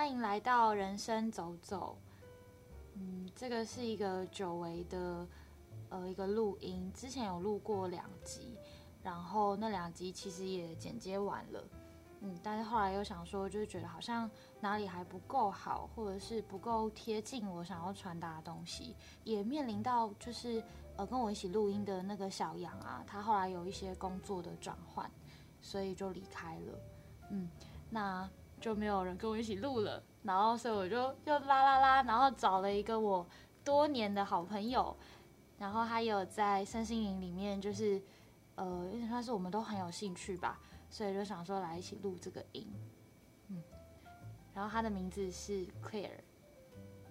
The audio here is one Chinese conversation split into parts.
欢迎来到人生走走。嗯，这个是一个久违的呃一个录音，之前有录过两集，然后那两集其实也剪接完了。嗯，但是后来又想说，就是觉得好像哪里还不够好，或者是不够贴近我想要传达的东西，也面临到就是呃跟我一起录音的那个小杨啊，他后来有一些工作的转换，所以就离开了。嗯，那就没有人跟我一起录了，然后所以我就又啦啦啦，然后找了一个我多年的好朋友，然后他有在身心营里面，就是呃，有点算是我们都很有兴趣吧。所以就想说来一起录这个音，嗯，然后他的名字是 Claire，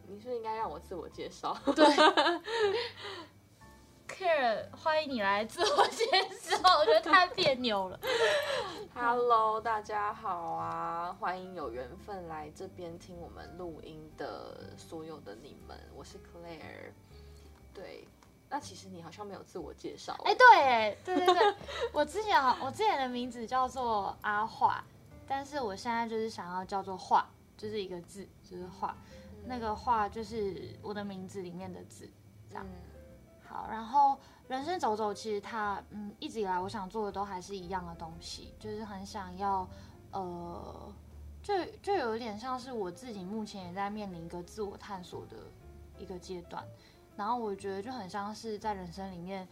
你是应该让我自我介绍，对 ，Claire，欢迎你来自我介绍，我觉得太别扭了。Hello，大家好啊，欢迎有缘分来这边听我们录音的所有的你们，我是 Claire，对。那其实你好像没有自我介绍。哎，对，对对对，我之前好，我之前的名字叫做阿画，但是我现在就是想要叫做画，就是一个字，就是画，那个画就是我的名字里面的字，这样。好，然后人生走走，其实它，嗯，一直以来我想做的都还是一样的东西，就是很想要，呃，就就有一点像是我自己目前也在面临一个自我探索的一个阶段。然后我觉得就很像是在人生里面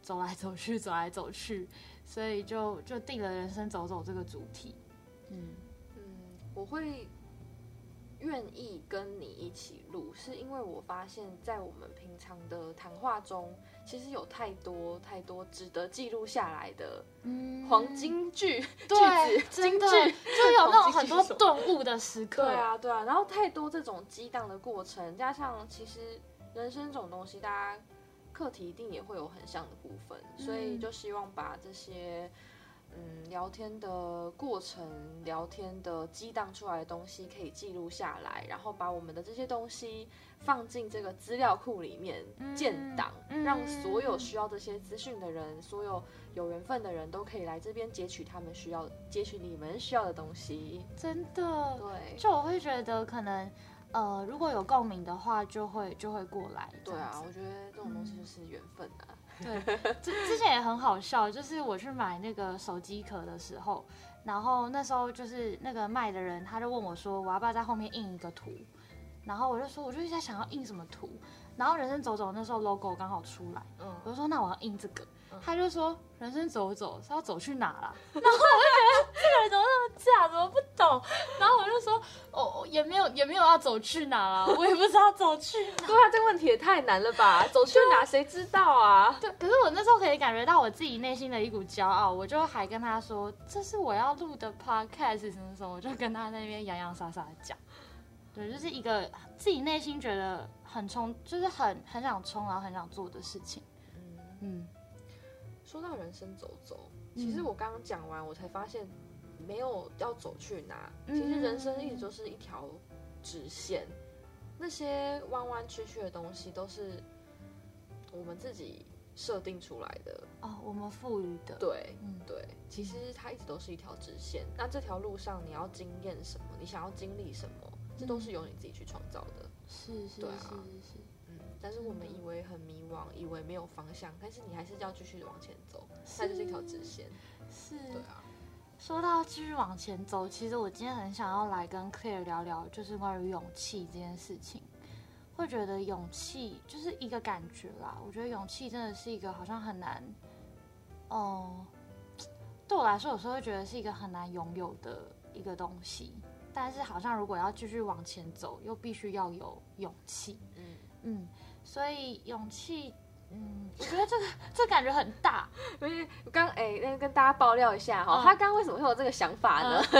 走来走去，走来走去，所以就就定了人生走走这个主题。嗯嗯，我会愿意跟你一起录，是因为我发现，在我们平常的谈话中，其实有太多太多值得记录下来的黄金句句子，金句就有那种很多顿悟的时刻。对啊，对啊，然后太多这种激荡的过程，加上其实。人生这种东西，大家课题一定也会有很像的部分，所以就希望把这些嗯聊天的过程、聊天的激荡出来的东西可以记录下来，然后把我们的这些东西放进这个资料库里面建档，让所有需要这些资讯的人，所有有缘分的人都可以来这边截取他们需要、截取你们需要的东西。真的，对，就我会觉得可能。呃，如果有共鸣的话，就会就会过来。对啊，我觉得这种东西就是缘分啊。对，之之前也很好笑，就是我去买那个手机壳的时候，然后那时候就是那个卖的人，他就问我说，我要不要在后面印一个图？然后我就说，我就在想要印什么图。然后人生走走那时候 logo 刚好出来，嗯，我就说那我要印这个。他就说：“人生走走是要走去哪啦？” 然后我就觉得这个人怎么那么假，怎么不懂？然后我就说：“哦，也没有，也没有要走去哪啦，我也不知道走去哪。”对啊，这个问题也太难了吧？走去哪谁知道啊？对，可是我那时候可以感觉到我自己内心的一股骄傲，我就还跟他说：“这是我要录的 podcast 什么什么。”我就跟他那边洋洋洒洒的讲。对，就是一个自己内心觉得很冲，就是很很想冲，然后很想做的事情。嗯嗯。说到人生走走，其实我刚刚讲完，我才发现没有要走去哪。其实人生一直都是一条直线，那些弯弯曲曲的东西都是我们自己设定出来的哦，我们赋予的。对，嗯，对，其实它一直都是一条直线。那这条路上你要经验什么，你想要经历什么，这都是由你自己去创造的。是是是是是。但是我们以为很迷惘，以为没有方向，但是你还是要继续往前走，它就是一条直线。是，对啊。说到继续往前走，其实我今天很想要来跟 Claire 聊聊，就是关于勇气这件事情。会觉得勇气就是一个感觉啦，我觉得勇气真的是一个好像很难，哦，对我来说有时候会觉得是一个很难拥有的一个东西。但是好像如果要继续往前走，又必须要有勇气。嗯嗯。所以勇气，嗯，我觉得这个 这感觉很大。因为刚哎，那跟大家爆料一下哈，他刚为什么会有这个想法呢？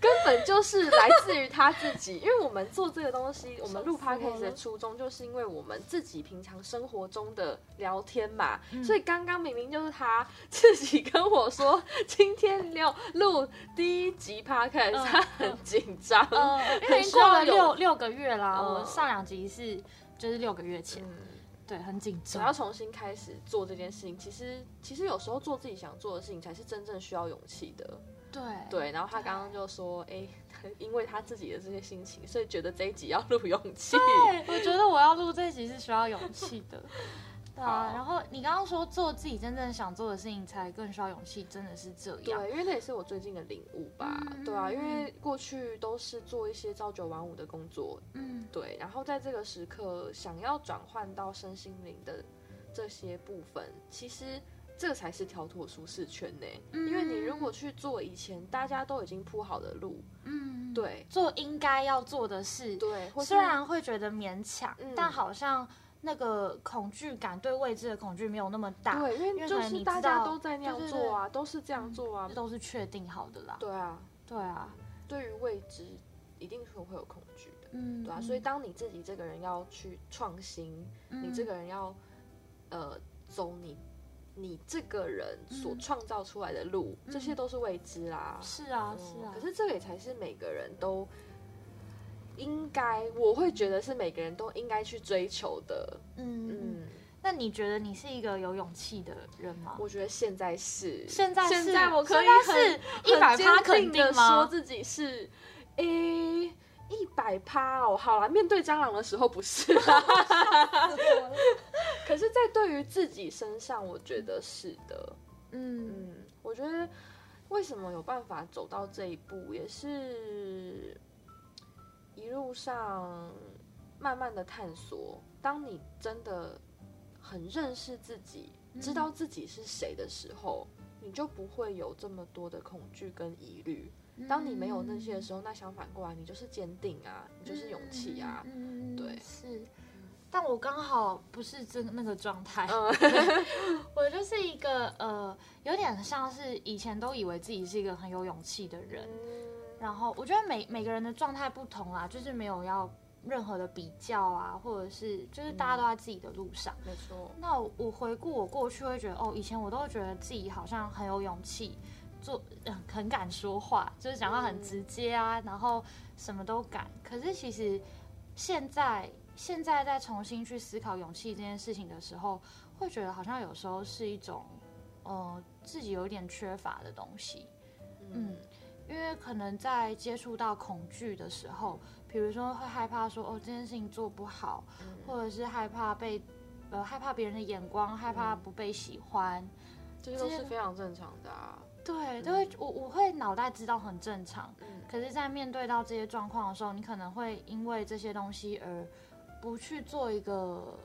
根本就是来自于他自己。因为我们做这个东西，我们录 podcast 的初衷，就是因为我们自己平常生活中的聊天嘛。所以刚刚明明就是他自己跟我说，今天要录第一集 podcast，他很紧张，因为过了六六个月啦。我们上两集是。就是六个月前，对，很紧张。我要重新开始做这件事情，其实其实有时候做自己想做的事情，才是真正需要勇气的。对对，然后他刚刚就说，哎、因为他自己的这些心情，所以觉得这一集要录勇气。对，我觉得我要录这集是需要勇气的。对啊，然后你刚刚说做自己真正想做的事情才更需要勇气，真的是这样。对，因为那也是我最近的领悟吧。嗯。对啊，因嗯为过去都是做一些朝九晚五的工作，嗯，对，然后在这个时刻想要转换到身心灵的这些部分，其实这才是跳脱舒适圈呢。嗯。因为你如果去做以前大家都已经铺好的路，嗯，对。做应该要做的事，对，虽然会觉得勉强，嗯。但好像那个恐惧感对未知的恐惧没有那么大，对，因因为就是大家都在那样做啊，都是这样做啊这，都是确定好的啦。对啊，对啊，对于未知一定是会有恐惧的。嗯，对啊，所以当你自己这个人要去创新，你嗯这个人要呃走你你这个人所嗯创造出来的路，这些都是未知啦。是啊嗯是啊，可是这个也才是每个人都应该，我会觉得是每个人都应该去追求的。嗯嗯。嗯，那你觉得你是一个有勇气的人吗？我觉得现在是，现在是现在我可以是很100%很坚肯定的说自己是，诶。一百趴哦，好啦，面对蟑螂的时候不是，可是，在对于自己身上，我觉得是的。嗯嗯，我觉得为什么有办法走到这一步，也是一路上慢慢的探索。当你真的很认识自己，知道自己是谁的时候，你就不会有这么多的恐惧跟疑虑。当你没有那些的时候，那相反过来，你就是坚定啊，你就是勇气啊。对是。但我刚好不是这那个状态，嗯 我就是一个呃，有点像是以前都以为自己是一个很有勇气的人，然后我觉得每每个人的状态不同啊，就是没有要任何的比较啊，或者是就是大家都在自己的路上。没错，那我我回顾我过去，会觉得哦，以前我都会觉得自己好像很有勇气，做、呃、很敢说话，就是讲话很直接啊，然后什么都敢。可是其实现在现在在重新去思考勇气这件事情的时候，会觉得好像有时候是一种呃自己有一点缺乏的东西。嗯，因为可能在接触到恐惧的时候，比如说会害怕说哦这件事情做不好，或者是害怕被呃害怕别人的眼光，害怕不被喜欢，这些都是非常正常的啊。对，都会我我会脑袋知道很正常，嗯可是，在面对到这些状况的时候，你可能会因为这些东西而不去做一个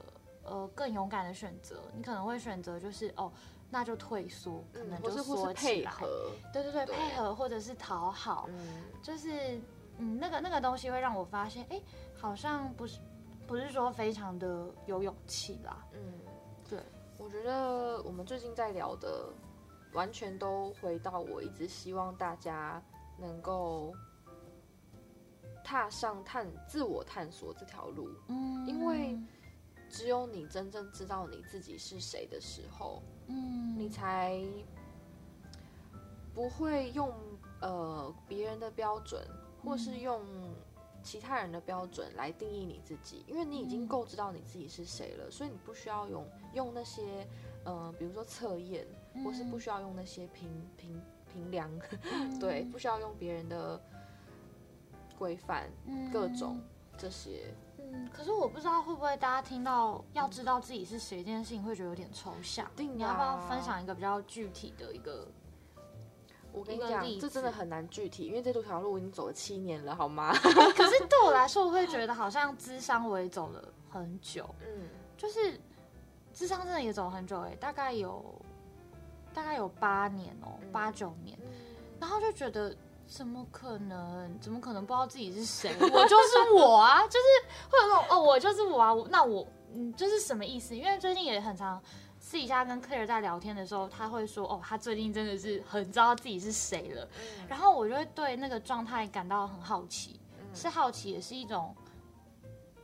呃更勇敢的选择，你可能会选择就是哦。那就退缩，可能就是缩起来，配合，对对对，配合或者是讨好，嗯。就是嗯，那个那个东西会让我发现，哎，好像不是不是说非常的有勇气啦。嗯，对，我觉得我们最近在聊的，完全都回到我一直希望大家能够踏上探自我探索这条路，嗯，因为只有你真正知道你自己是谁的时候，嗯，你才不会用呃别人的标准，或是用其他人的标准来定义你自己，因为你已经嗯。够知道你自己是谁了，所以你不需要用用那些呃，比如说测验，或是不需要用那些评评评量，嗯。对，不需要用别人的规范，各种这些。嗯，可是我不知道会不会大家听到要知道自己是谁这件事情会觉得有点抽象。定你要不要啊分享一个比较具体的一个？我跟你讲这真的很难具体，因为这条路我已经走了七年了，好吗？可是对我来说，我会觉得好像智商我也走了很久，嗯就是智商真的也走了很久哎、大概有大概有八年哦、嗯八九年，嗯然后就觉得。怎么可能？怎么可能不知道自己是谁？我就是我啊！就是会有那种哦，我就是我啊！我那我嗯，就是什么意思？因为最近也很常私底下跟 Claire 在聊天的时候，他会说哦，他最近真的是很知道自己是谁了。嗯然后我就会对那个状态感到很好奇，嗯是好奇，也是一种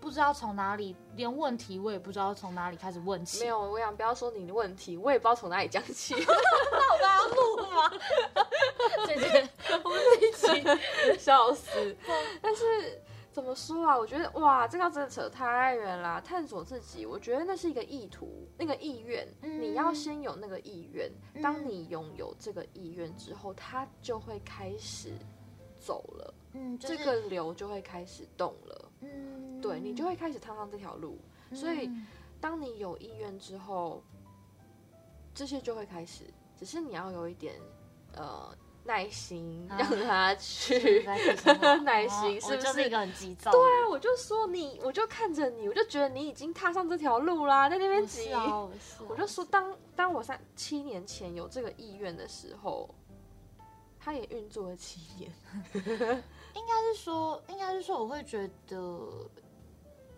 不知道从哪里，连问题我也不知道从哪里开始问起。没有，我想不要说你的问题，我也不知道从哪里讲起。那我刚刚录吗？姐姐，我们这一起，笑死！但是怎么说啊？我觉得哇，这个真的扯太远啦。探索自己，我觉得那是一个意图，那个意愿，你要先有那个意愿。当你拥有这个意愿之后，它就会开始走了。嗯，这个流就会开始动了。嗯，对你就会开始踏上这条路。所以，当你有意愿之后，这些就会开始。只是你要有一点呃耐心，让他 去 耐心，是不是一个很急躁？对啊，我就说你，我就看着你，我就觉得你已经踏上这条路啦，在那边急。我就说，当当我三七年前有这个意愿的时候，他也运作了七年。应该是说，应该是说，我会觉得。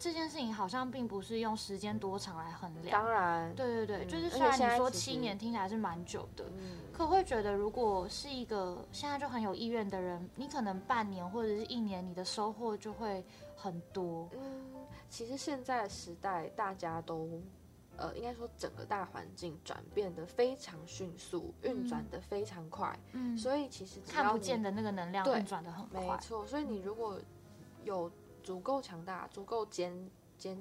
这件事情好像并不是用时间多长来衡量。当然，对对对，就是虽然你说七年听起来是蛮久的，可会觉得如果是一个现在就很有意愿的人，你可能半年或者是一年，你的收获就会很多。嗯，其实现在的时代，大家都呃，应该说整个大环境转变的非常迅速，运转的非常快。嗯，所以其实看不见的那个能量运转的很快。没错，所以你如果有。足够强大、足够坚坚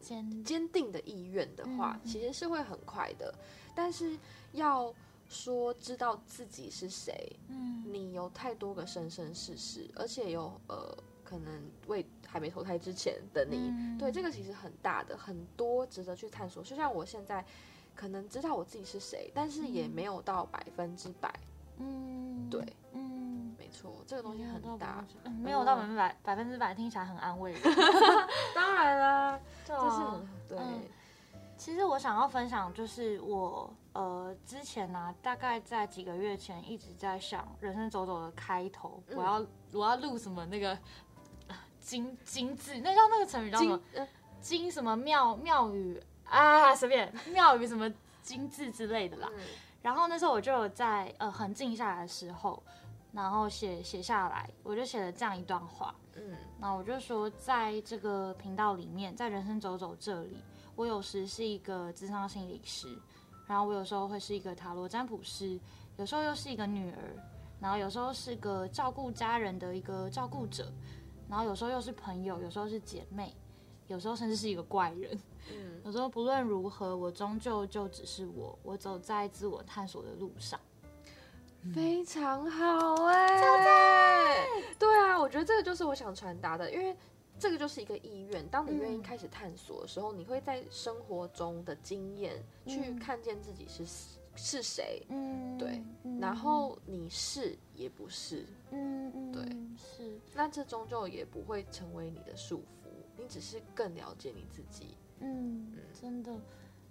坚坚定的意愿的话，其实是会很快的。但是要说知道自己是谁，嗯，你有太多个生生世世，而且有呃，可能为还没投胎之前的你，对这个其实很大的，很多值得去探索。就像我现在可能知道我自己是谁，但是也没有到百分之百，嗯，对，嗯。没错，这个东西很大，没有到百分百百分之百，听起来很安慰人。当然啦，就是对。其实我想要分享，就是我呃之前呢，大概在几个月前一直在想人生走走的开头，我要我要录什么那个金金字，那叫那个成语叫什么？金什么庙庙宇啊？随便庙宇什么金字之类的啦。然后那时候我就有在呃很静下来的时候。然后写写下来，我就写了这样一段话。嗯，那我就说，在这个频道里面，在人生走走这里，我有时是一个智商心理师，然后我有时候会是一个塔罗占卜师，有时候又是一个女儿，然后有时候是个照顾家人的一个照顾者，然后有时候又是朋友，有时候是姐妹，有时候甚至是一个怪人。嗯，有时候不论如何，我终究就只是我，我走在自我探索的路上。非常好哎，对啊，我觉得这个就是我想传达的，因为这个就是一个意愿。当你愿意开始探索的时候，你会在生活中的经验去看见自己是是谁，嗯，对，然后你是也不是，嗯嗯，对，是，那这终究也不会成为你的束缚，你只是更了解你自己，嗯，真的。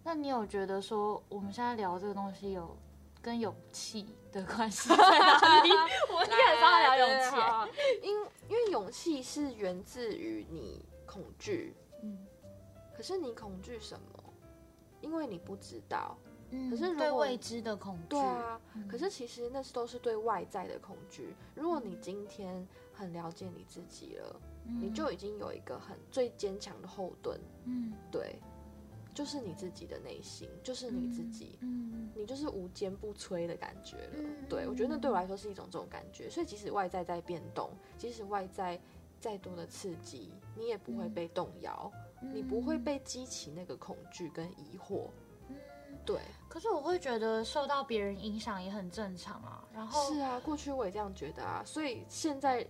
那你有觉得说我们现在聊这个东西有？跟勇气的关系在哪里？我也很想聊勇气，因因为勇气是源自于你恐惧，嗯，可是你恐惧什么？因为你不知道，嗯，可是对未知的恐惧，对啊，可是其实那是都是对外在的恐惧。如果你今天很了解你自己了，你就已经有一个很最坚强的后盾，嗯，对。就是你自己的内心，就是你自己，嗯，你就是无坚不摧的感觉了。对我觉得那对我来说是一种这种感觉，所以即使外在在变动，即使外在再多的刺激，你也不会被动摇，你不会被激起那个恐惧跟疑惑。对。可是我会觉得受到别人影响也很正常啊。然后是啊，过去我也这样觉得啊，所以现在。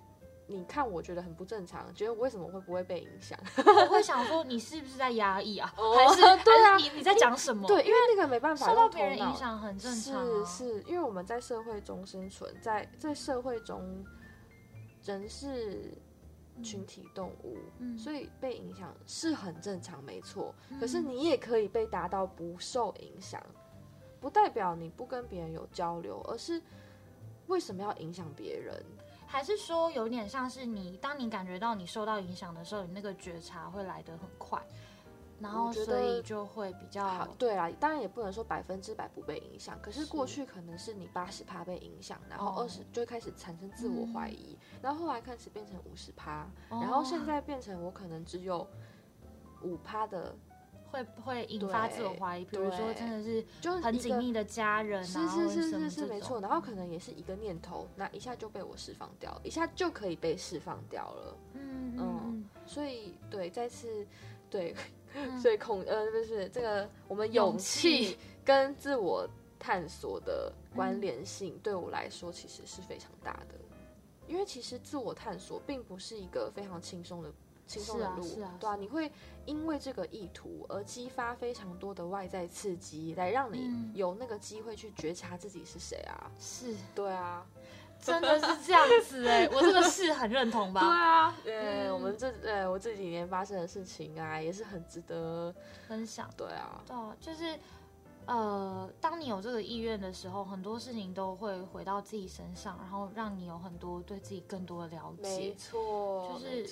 你看，我觉得很不正常，觉得我为什么会不会被影响？我会想说，你是不是在压抑啊？还是对啊？你你在讲什么？对，因为那个没办法，受到别人影响很正常。是是，因为我们在社会中生存，在在社会中，人是群体动物，所以被影响是很正常，没错。可是你也可以被达到不受影响，不代表你不跟别人有交流，而是为什么要影响别人？还是说有点像是你，当你感觉到你受到影响的时候，你那个觉察会来得很快，然后所以就会比较好。对啦，当然也不能说百分之百不被影响，可是过去可能是你八十趴被影响，然后二十就开始产生自我怀疑，然后后来开始变成五十趴，然后现在变成我可能只有五趴的会会引发自我怀疑，比如说真的是就是很紧密的家人是是是是是没错，然后可能也是一个念头，那一下就被我释放掉了，一下就可以被释放掉了。嗯嗯嗯所以对，再次对，嗯所以恐呃不是这个我们勇气 跟自我探索的关联性，对我来说其实是非常大的。因为其实自我探索并不是一个非常轻松的轻松的路，是啊是啊对啊，你会因为这个意图而激发非常多的外在刺激，来让你嗯。有那个机会去觉察自己是谁啊？是。对啊，真的是这样子哎，我这个是很认同吧 对，啊，对，嗯我们这呃我这几年发生的事情啊，也是很值得，分享。对啊，对啊，就是呃，当你有这个意愿的时候，很多事情都会回到自己身上，然后让你有很多对自己更多的了解没。错，就是，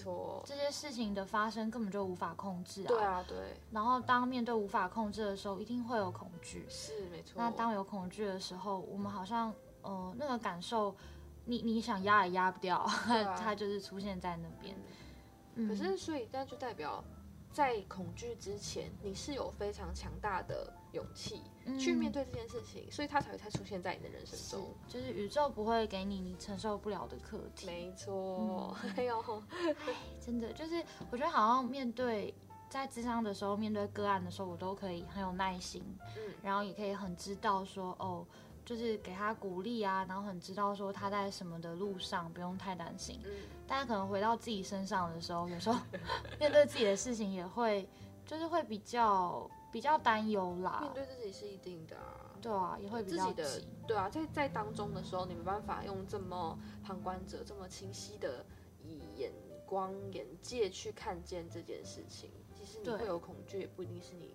这些事情的发生根本就无法控制啊。对。啊，对，然后当面对无法控制的时候，一定会有恐惧。是没错。那当有恐惧的时候，我们好像呃那个感受，你你想压也压不掉，啊 它就是出现在那边。嗯可是，所以那就代表，在恐惧之前，你是有非常强大的勇气去面对。这件事情，所以他才会才出现在你的人生中。，就是宇宙不会给你你承受不了的课题。没错，嗯 哎呦，真的就是，我觉得好像面对在智商的时候，面对个案的时候，我都可以很有耐心，嗯然后也可以很知道说，哦，就是给他鼓励啊，然后很知道说他在什么的路上，不用太担心。嗯，但是可能回到自己身上的时候，有时候 面对自己的事情也会，就是会比较比较担忧啦面。对自己是一定的啊。对啊，也会比较自己的。对啊，在在当中的时候，你没办法用这么旁观者这么清晰的以眼光眼界去看见这件事情。其实你会有恐惧，也不一定是你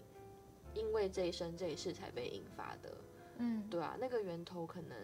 因为这一生这一世才被引发的。嗯对啊，那个源头可能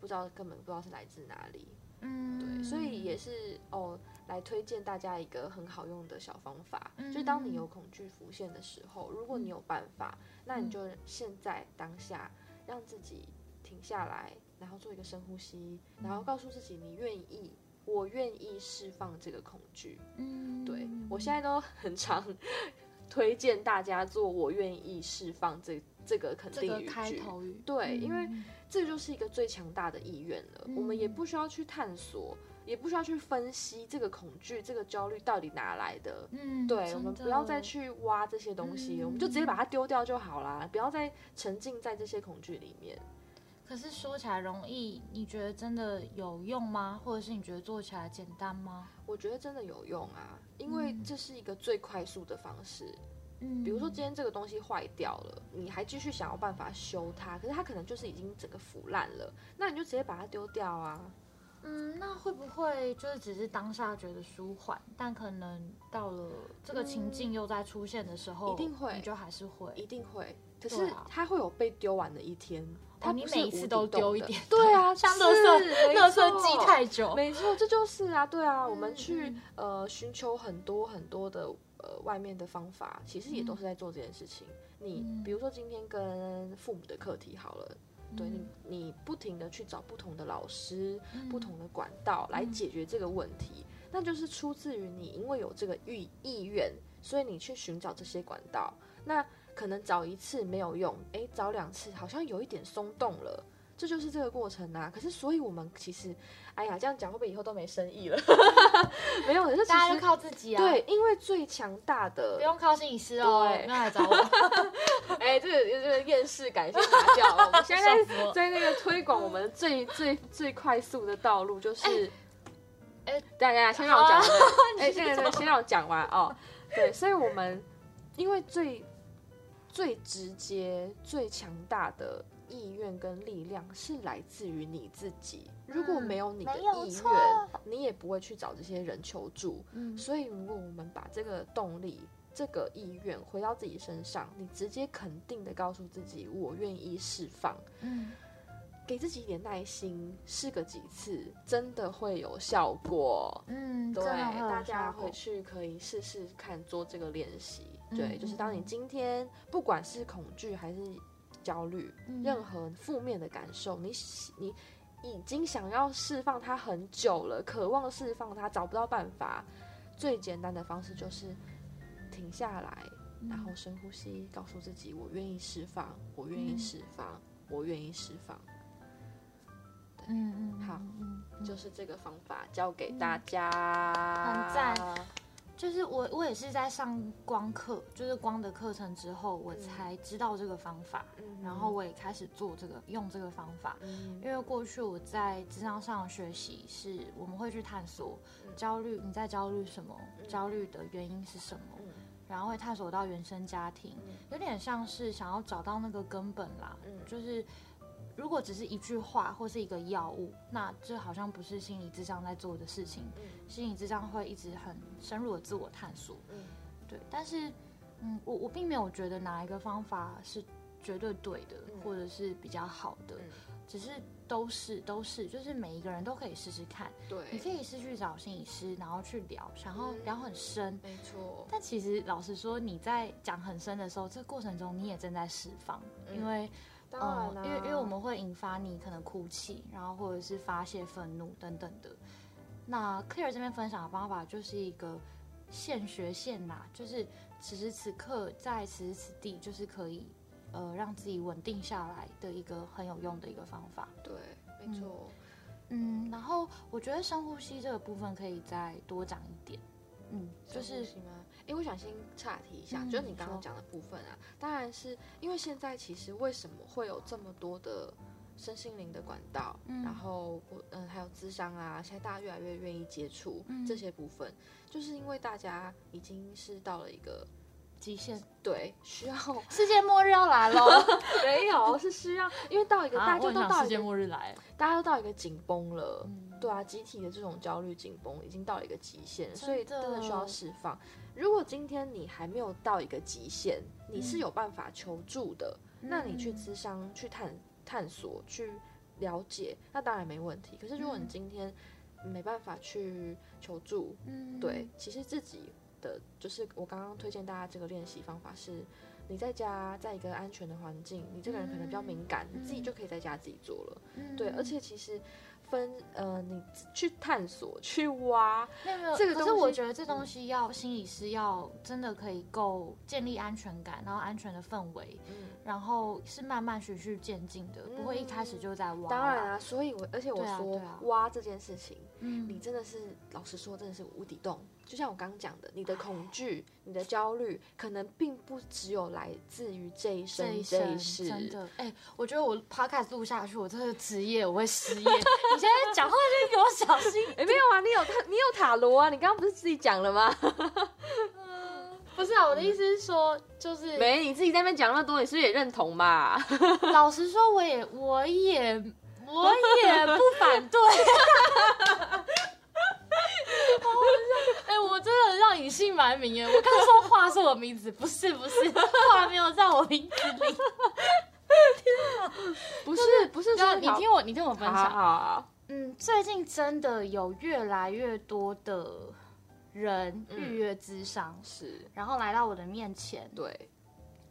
不知道，根本不知道是来自哪里。嗯，对，所以也是哦，来推荐大家一个很好用的小方法，嗯就是当你有恐惧浮现的时候，如果你有办法，那你就现在当下让自己停下来，然后做一个深呼吸，然后告诉自己你愿意，我愿意释放这个恐惧。嗯，对我现在都很常 推荐大家做我愿意释放这这个肯这个定语句。开头语，对，因为嗯这就是一个最强大的意愿了。我们也不需要去探索，也不需要去分析这个恐惧、这个焦虑到底哪来的。嗯，对，我们不要再去挖这些东西，嗯我们就直接把它丢掉就好啦，不要再沉浸在这些恐惧里面。可是说起来容易，你觉得真的有用吗？或者是你觉得做起来简单吗？我觉得真的有用啊，因为嗯这是一个最快速的方式。嗯，比如说今天这个东西坏掉了，你还继续想要办法修它，可是它可能就是已经整个腐烂了，那你就直接把它丢掉啊。嗯，那会不会就是只是当下觉得舒缓，但可能到了这个情境又在出现的时候，一定会。你就还是会。一定会，可是它会有被丢完的一天。它哦，你不是每一次都丢一点，对啊，像是垃圾，没垃圾积太久，没错，这就是啊，对啊，我们嗯去嗯。呃寻求很多很多的呃外面的方法，其实也都是在做这件事情。你嗯。比如说今天跟父母的课题好了，对你你不停的去找不同的老师、嗯不同的管道来解决这个问题，那就是出自于你因为有这个意意愿，所以你去寻找这些管道。那可能找一次没有用，诶，找两次好像有一点松动了。这就是这个过程啊！可是，所以我们其实，哎呀，这样讲会不会以后都没生意了？没有，可是大家就靠自己啊，，对，因为最强大的不用靠心理师哦，对不用来找我，哎，这个这个厌世感先拿掉哦。我们 现在在那个推广我们最最最快速的道路，就是，哎大家先让我讲完，哎，这个先让我讲完哦。对，所以我们因为最最直接、最强大的意愿跟力量是来自于你自己。如果嗯没有你的意错愿，你也不会去找这些人求助。嗯所以，如果我们把这个动力、这个意愿回到自己身上，你直接肯定的告诉自己：“我愿意释放。嗯，”给自己一点耐心，试个几次，真的会有效果。嗯，对，大家回去可以试试看做这个练习。嗯对，就是当你嗯今天不管是恐惧还是焦虑，嗯任何负面的感受，你你已经想要释放它很久了，渴望释放它，找不到办法。最简单的方式就是停下来，然后深呼吸，告诉自己我愿意释放，我愿意释放，我愿意释放。嗯嗯，好就是这个方法教给大家，很赞。就是我我也是在上光课，就是光的课程之后，我才知道这个方法，嗯。然后我也开始做这个用这个方法。嗯。因为过去我在职场上学习是，我们会去探索嗯。焦虑，你在焦虑什么，焦虑的原因是什么，嗯。然后会探索到原生家庭，有点像是想要找到那个根本啦。嗯。就是如果只是一句话或是一个药物，那这好像不是心理智商在做的事情。嗯心理智商会一直很深入的自我探索，嗯对。但是，嗯，我我并没有觉得哪一个方法是绝对对的，或者是比较好的，嗯只是都是都是，就是每一个人都可以试试看。对你可，以是去找心理师，然后去聊，然后聊很深。没错，但其实老实说，你在讲很深的时候，这过程中你也正在释放，嗯因为当然啦因为因为我们会引发你可能哭泣，然后或者是发泄愤怒等等的。那 Clear 这边分享的方法就是一个现学现拿，就是此时此刻在此时此地，就是可以呃让自己稳定下来的一个很有用的一个方法。对，没错，嗯，然后我觉得深呼吸这个部分可以再多讲一点。嗯，就是深呼吸吗？哎，我想先岔题一下，嗯就是你刚刚讲的部分啊，当然是因为现在其实为什么会有这么多的身心灵的管道，嗯然后我嗯还有智商啊，现在大家越来越愿意接触嗯这些部分，就是因为大家已经是到了一个极限，对需要 世界末日要来喽！没有是需要，因为到一个大家都到一个末日来。大家都到一个紧绷了。嗯对啊，集体的这种焦虑紧绷已经到了一个极限，所以真的需要释放。如果今天你还没有到一个极限，你是有办法求助的，那你去嗯咨商、去探探索、去了解，那当然没问题。可是如果你嗯今天没办法去求助，嗯对，其实自己的就是我刚刚推荐大家这个练习方法是。你在家，在一个安全的环境，你这个人可能比较敏感，你自己就可以在家自己做了。嗯对，而且其实分呃，你去探索、去挖，没有没有，这个可是我觉得这东西要心理师要真的可以够建立安全感，然后安全的氛围，嗯，然后是慢慢循序渐进的，不会一开始就在挖。当然，啊，所以我而且我说、挖这件事情，嗯，你真的是老实说，真的是无底洞。就像我刚刚讲的，你的恐惧、你的焦虑，可能并不只有来自于这一生这一世，真的，哎、我觉得我 podcast 录下去，我真的职业我会失业。你现在讲话就给我小心，哎、没有啊，你有塔，你有塔罗啊，你刚刚不是自己讲了吗？不是啊，我的意思是说，就是没，你自己在那边讲那么多，你是不是也认同嘛？老实说，我也我也我也不反对。哎、我真的让隐姓埋我刚说话是我名字，不是不是，话没有在我名字里。不是，不是说你听我，你听我分享。好嗯，最近真的有越来越多的人嗯预约咨商，是然后来到我的面前，对，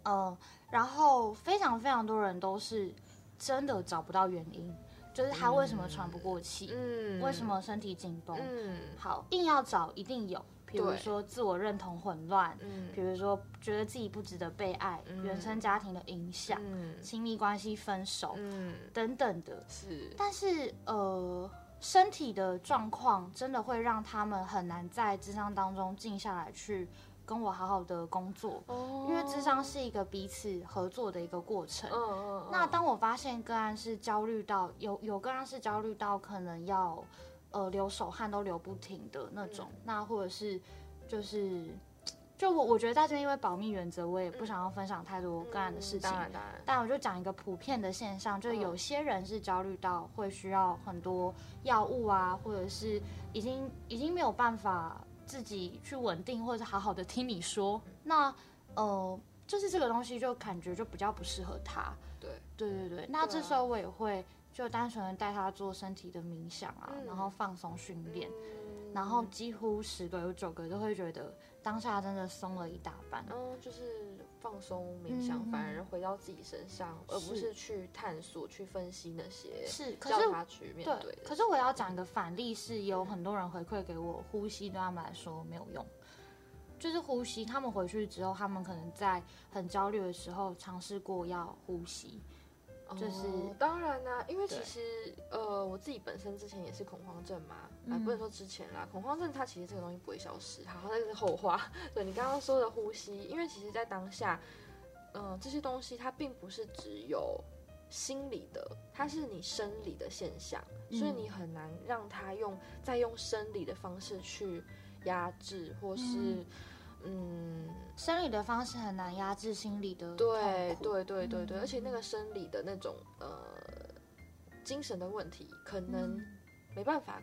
呃，然后非常非常多人都是真的找不到原因，就是他为什么喘不过气，嗯，为什？么身体紧绷。嗯好，硬要找一定有，比如说自我认同混乱，嗯比如说觉得自己不值得被爱，嗯原生家庭的影响，嗯亲密关系分手、嗯，等等的。是，但是呃，身体的状况真的会让他们很难在智商当中静下来去跟我好好的工作，哦因为智商是一个彼此合作的一个过程。嗯嗯，那当我发现个案是焦虑到有有个案是焦虑到可能要呃流手汗都流不停的那种，嗯那或者是就是就我我觉得在这边因为保密原则，我也不想要分享太多个案的事情。嗯当然当然，但我就讲一个普遍的现象，就是嗯有些人是焦虑到会需要很多药物啊，或者是已经已经没有办法自己去稳定，或者是好好的听你说。那呃，就是这个东西就感觉就比较不适合他。对，对对对，那这时候我也会就单纯的带他做身体的冥想啊，嗯然后放松训练，嗯然后几乎十个有九个都会觉得当下真的松了一大半。嗯，就是放松冥想，嗯反而回到自己身上，而不是是去探索、去分析那些，是，可是叫他去面对的。可是我要讲一个反例是，有很多人回馈给我，呼吸对他们来说没有用。就是呼吸。他们回去之后，他们可能在很焦虑的时候尝试过要呼吸。就是哦当然啦、因为其实呃，我自己本身之前也是恐慌症嘛，啊、嗯不能说之前啦，恐慌症它其实这个东西不会消失，好，那个是后话。对你刚刚说的呼吸，因为其实在当下，嗯、这些东西它并不是只有心理的，它是你生理的现象，所以嗯。你很难让它用再用生理的方式去压制，或是嗯嗯生理的方式很难压制心理的对对对对对，嗯。而且那个生理的那种呃精神的问题，可能嗯。没办法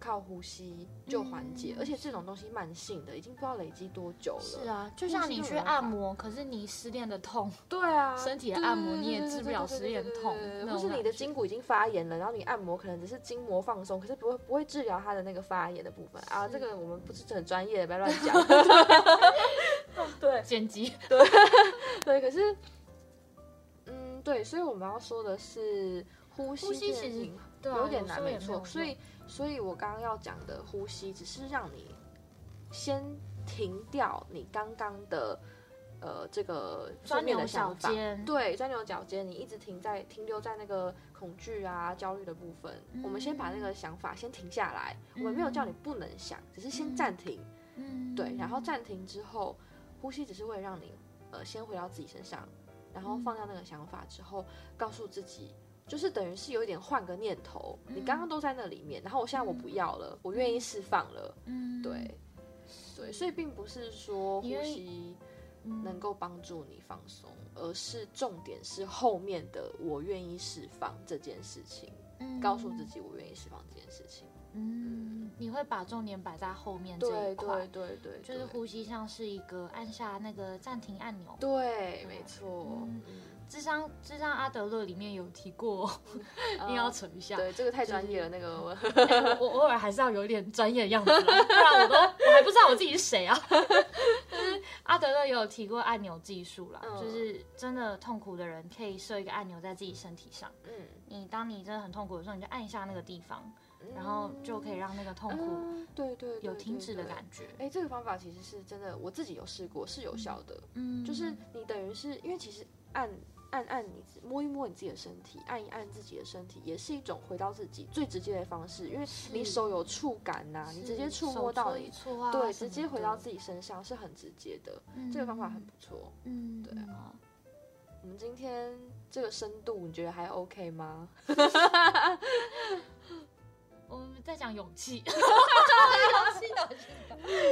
靠呼吸就缓解，嗯而且这种东西慢性的，已经不知道累积多久了。是啊，就像你去按摩，可是你失恋的痛，对啊，身体的按摩你也治不了失恋痛对对那或是你的筋骨已经发炎了，然后你按摩可能只是筋膜放松，可是不会不会治疗它的那个发炎的部分啊。这个我们不是很专业的，不要乱讲。对，剪辑。对对，可是，嗯，对，所以我们要说的是呼吸呼吸其对啊有点难，没错。所以，所以我刚刚要讲的呼吸，只是让你先停掉你刚刚的呃这个钻牛。角尖，对，钻牛角尖，你一直停在停留在那个恐惧啊、焦虑的部分。我们先把那个想法先停下来，我们没有叫你不能想，只是先嗯暂停。嗯，对，然后暂停之后，呼吸只是为了让你呃先回到自己身上，然后嗯放下那个想法之后，告诉自己，就是等于是有一点换个念头。你刚刚嗯都在那里面，然后我现在我不要了，我愿意释放了。嗯，对，对，所以并不是说呼吸嗯能够帮助你放松，而是重点是后面的我愿意释放这件事情，告诉自，己我愿意释放这件事情。嗯，你会把重点摆在后面这一块对，对对，就是呼吸像是一个按下那个暂停按钮。对，没错。嗯嗯智商智商阿德勒里面有提过，硬要扯一下。对，这个太专业了。那个 我哎我偶尔还是要有一点专业的样子，不然我都我还不知道我自己是谁啊。就是阿德勒也有提过按钮技术啦，嗯就是真的痛苦的人可以设一个按钮在自己身体上，嗯，你当你真的很痛苦的时候，你就按一下那个地方，然后就可以让那个痛苦对对有停止的。感觉。哎，这个方法其实是真的，我自己有试过，是有效的。嗯，就是你等于是因为其实按按按你摸一摸你自己的身体，按一按自己的身体，也是一种回到自己最直接的方式，因为你手有触感呐、你直接触摸到对，直接回到自己身上是很直接的。嗯这个方法很不错。嗯，对啊。我们今天这个深度，你觉得还 OK 吗？我们在讲勇气，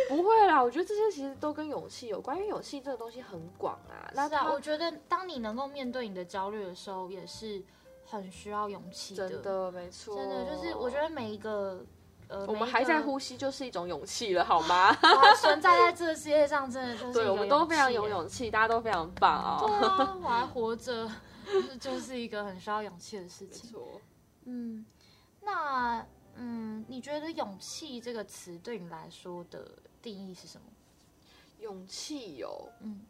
不会啦，我觉得这些其实都跟勇气有关，因为勇气这个东西很广啊。那我觉得当你能够面对你的焦虑的时候，也是很需要勇气的。真的没错，真的就是，我觉得每一个呃，我们还在呼吸就是一种勇气了，好吗？存在在这个世界上，真的就是对，我们都非常有。勇气，大家都非常棒哦。对啊，我还活着，就是就是一个很需要勇气的事没情。错，嗯，那嗯，你觉得勇气这个词对你来说的定义是什么？勇气有，嗯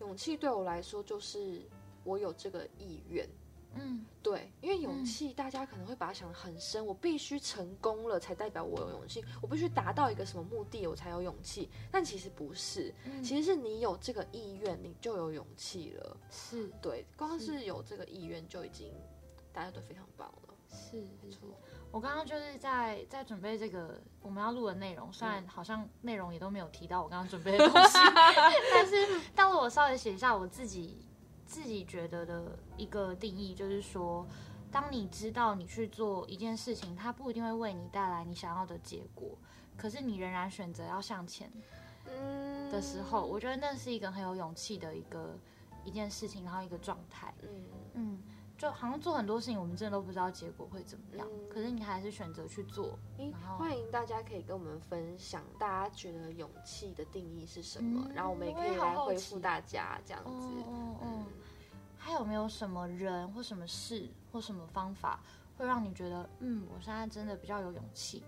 勇气对我来说就是我有这个意愿。嗯对，因为勇嗯气，大家可能会把它想得很深，我必须成功了才代表我有勇气，我必须达到一个什么目的我才有勇气。但其实不是，嗯，其实是你有这个意愿，你就有勇气了。是对，光是是有这个意愿就已经大家都非常棒了。是没错。我刚刚就是在在准备这个我们要录的内容，虽然好像内容也都没有提到我刚刚准备的东西，但是但我稍微写一下我自己自己觉得的一个定义，就是说，当你知道你去做一件事情，它不一定会为你带来你想要的结果，可是你仍然选择要向前嗯的时候，我觉得那是一个很有勇气的一个一件事情，然后一个状态。嗯嗯，就好像做很多事情，我们真的都不知道结果会怎么样，嗯可是你还是选择去做。欢迎大家可以跟我们分享，大家觉得勇气的定义是什么，嗯然后我们也可以来回复大家这样子。嗯哦，还有没有什么人或什么事或什么方法，会让你觉得，嗯，我现在真的比较有勇气？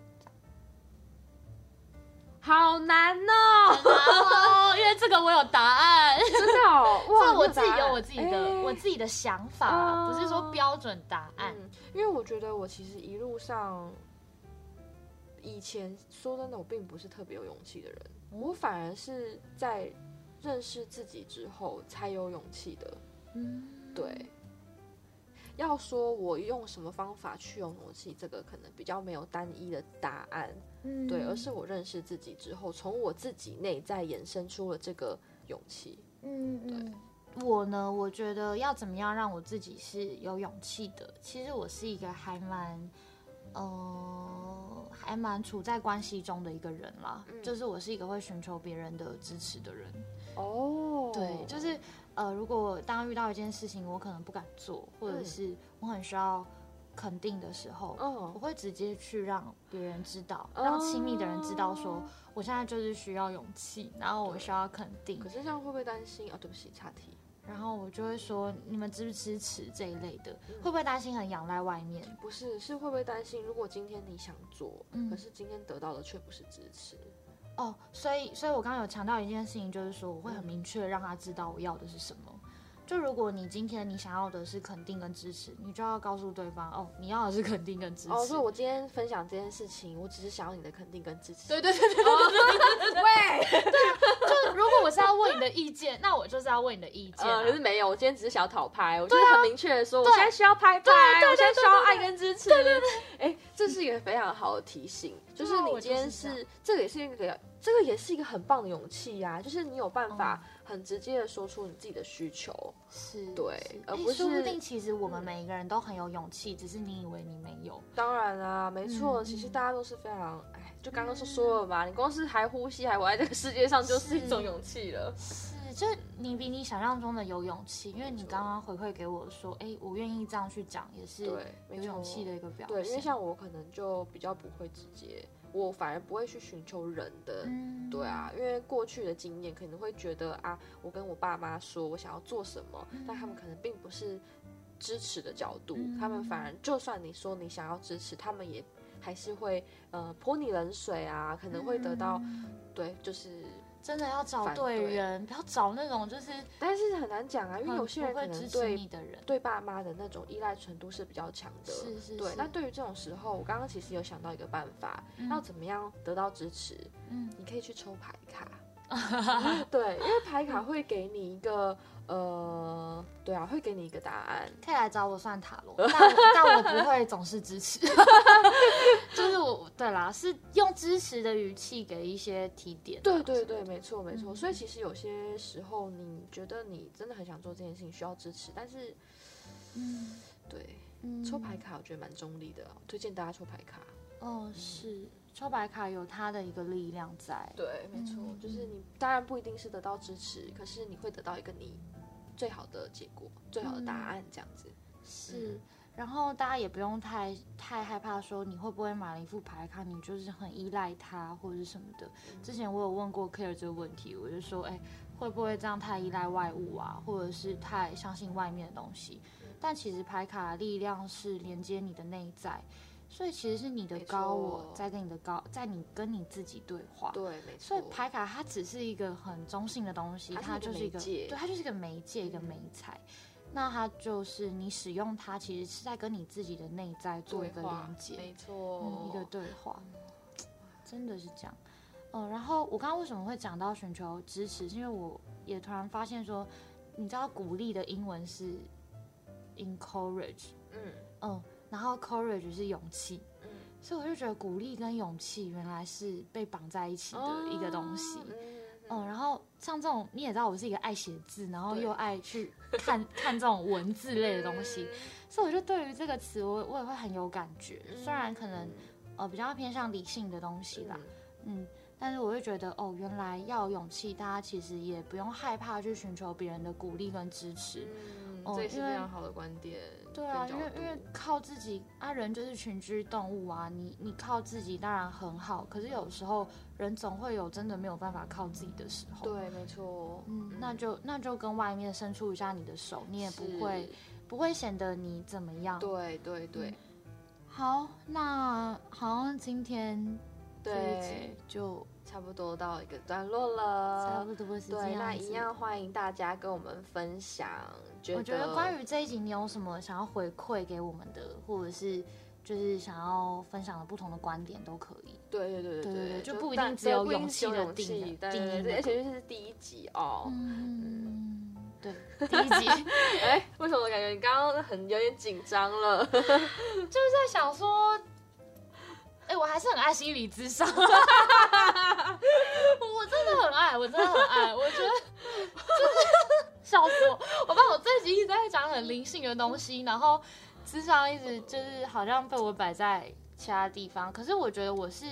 好难哦，哦，因为这个我有答案，真的哦，哇，这我自己有我自己的、诶我自己的想法，哦不是说标准答案。嗯，因为我觉得我其实一路上以前说真的，我并不是特别有勇气的人，我反而是在认识自己之后才有勇气的。嗯，对，要说我用什么方法去有勇气，这个可能比较没有单一的答案。嗯对，而是我认识自己之后，从我自己内在衍生出了这个勇气。嗯对。我呢，我觉得要怎么样让我自己是有勇气的？其实我是一个还蛮，呃，还蛮处在关系中的一个人啦。嗯就是我是一个会寻求别人的支持的人。哦对，就是呃，如果当遇到一件事情我可能不敢做，或者嗯是我很需要肯定的时候，我嗯，会直接去让别人知道，让亲密的人知道说，哦我现在就是需要勇气，然后我需要肯定可，是这样会不会担心啊？对不起，岔题。然后我就会说，你们支不支持这一类的？嗯会不会担心很仰赖外面？不是，是会不会担心，如果今天你想做，嗯可是今天得到的却不是支持？哦，所以，所以我刚刚有强调一件事情，就是说我会很明确让他知道我要的是什么。就如果你今天你想要的是肯定跟支持，你就要告诉对方，哦，你要的是肯定跟支持。哦，所以我今天分享这件事情，我只是想要你的肯定跟支持。对对对对对对对喂，就如果我是要问你的意见，那我就是要问你的意见、啊。呃，可是没有，我今天只是想要讨拍，我就是很明确的说，我现在需要拍拍，我现在需要爱跟支持。对对对，哎，这是一个非常好的提醒，就是你今天就是这样是这个也是一个，这个也是一个很棒的勇气呀，就是你有办法很直接的说出你自己的需求。是，对是而不是说不是定其实我们每一个人都很有勇气，只是你以为你没有。当然啦，没错，嗯其实大家都是非常，哎，就刚刚说说了嘛，你光是还呼吸还活在这个世界上，就是一种勇气了。是，就你比你想象中的有勇气，因为你刚刚回馈给我说，哎、我愿意这样去讲，也是对没有勇气的一个表现。对，因为像我可能就比较不会直接，我反而不会去寻求人的。嗯，对啊，因为过去的经验可能会觉得啊，我跟我爸妈说我想要做什么，但他们可能并不是支持的角度，嗯他们反而就算你说你想要支持，他们也还是会呃泼你冷水啊，可能会得到、嗯对，就是，真的要找反对对人，不要找那种就是但是很难讲啊，因为有些人可能对你的人。对爸妈的那种依赖程度是比较强的。对，是是对那对于这种时候，我刚刚其实有想到一个办法，嗯要怎么样得到支持？嗯你可以去抽牌卡。对，因为牌卡会给你一个呃，对啊，会给你一个答案。可以来找我算塔罗，但我但我不会总是支持，就是我对啦，是用支持的语气给一些提点啊。对对对，没错没错。嗯所以其实有些时候，你觉得你真的很想做这件事情，需要支持，但是嗯对嗯抽牌卡，我觉得蛮中立的，推荐大家抽牌卡。哦，是抽白卡有它的一个力量在。对，没错，嗯就是你当然不一定是得到支持，可是你会得到一个你最好的结果、最好的答案，这样子。是，然后大家也不用太太害怕说你会不会买了一副牌卡，你就是很依赖它或者是什么的。之前我有问过 Care 这个问题，我就说，哎，会不会这样太依赖外物啊，或者是太相信外面的东西？但其实牌卡的力量是连接你的内在，所以其实是你的高我在跟你的高，在你跟你自己对话。对，没错所以。牌卡它只是一个很中性的东西，它就是一个对，它就是一个媒介，一个嗯媒材。那它就是你使用它，其实是在跟你自己的内在做一个连接，没错、嗯，一个对话，真的是这样。嗯，然后我刚刚为什么会讲到寻求支持，是因为我也突然发现说，你知道鼓励的英文是 encourage，嗯嗯，然后 courage 是勇气，嗯所以我就觉得鼓励跟勇气原来是被绑在一起的一个东西。嗯嗯，然后像这种你也知道，我是一个爱写字，然后又爱去看 看这种文字类的东西，所以我就对于这个词我我也会很有感觉。虽然可能呃比较偏向理性的东西啦，嗯，但是我会觉得哦，原来要有勇气，大家其实也不用害怕去寻求别人的鼓励跟支持。这也是非常好的观点。对啊，因为因为靠自己啊，人就是群居动物啊，你你靠自己当然很好，可是有时候人总会有真的没有办法靠自己的时候。对，没错。嗯，那就那就跟外面伸出一下你的手，你也不会不会显得你怎么样。对对对好，那好像今天这一集对，就差不多到一个段落了。差不多是这对，那。一样欢迎大家跟我们分享。觉我觉得关于这一集，你有什么想要回馈给我们的，或者是就是想要分享的不同的观点都可以。对对对对对对就不一定只有勇气勇的定义那对对，而个且就是第一集哦。嗯，对，第一集 哎，为什么感觉你刚刚很有点紧张了？就是在想说，哎、我还是很爱心理智商，我真的很爱，我真的很爱，我觉得就是笑死我，我把我这集一直在讲很灵性的东西，然后智商一直就是好像被我摆在其他地方，可是我觉得我是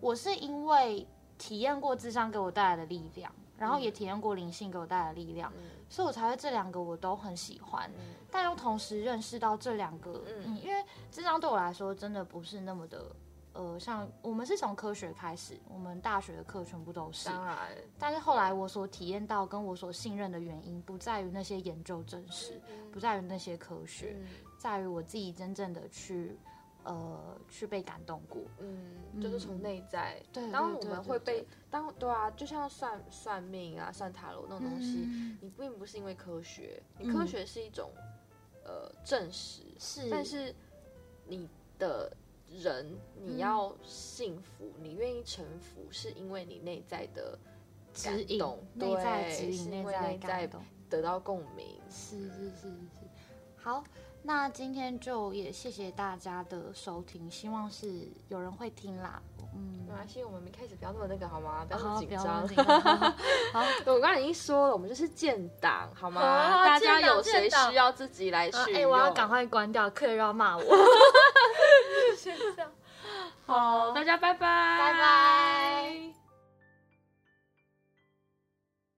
我是因为体验过智商给我带来的力量，然后也体验过灵性给我带来的力量，嗯。所以我才会这两个我都很喜欢。嗯。但又同时认识到这两个，嗯。嗯，因为智商对我来说真的不是那么的，呃，像我们是从科学开始，我们大学的课全部都是，当然，但是后来我所体验到跟我所信任的原因，不在于那些研究证实，不在于那些科学，嗯。在于我自己真正的去，呃，去被感动过。嗯，就是从内在。对当我们会被当对啊，就像算算命啊、算塔罗那种东西，嗯。你并不是因为科学，你嗯。科学是一种、呃证实，是，但是你的人你嗯要幸福，你愿意臣服，是因为你内在的指引内在指引，内在感动。得到共鸣。是是是是，好，那今天就也谢谢大家的收听，希望是有人会听啦。嗯没，关系，我们一开始不要那么那个好吗？不要那好，么紧张。好 我刚才已经说了，我们就是建档，好吗？大家有谁需要自己来哎、取用？我要赶快关掉，客人又要骂我。先这样，好，大家拜拜拜拜。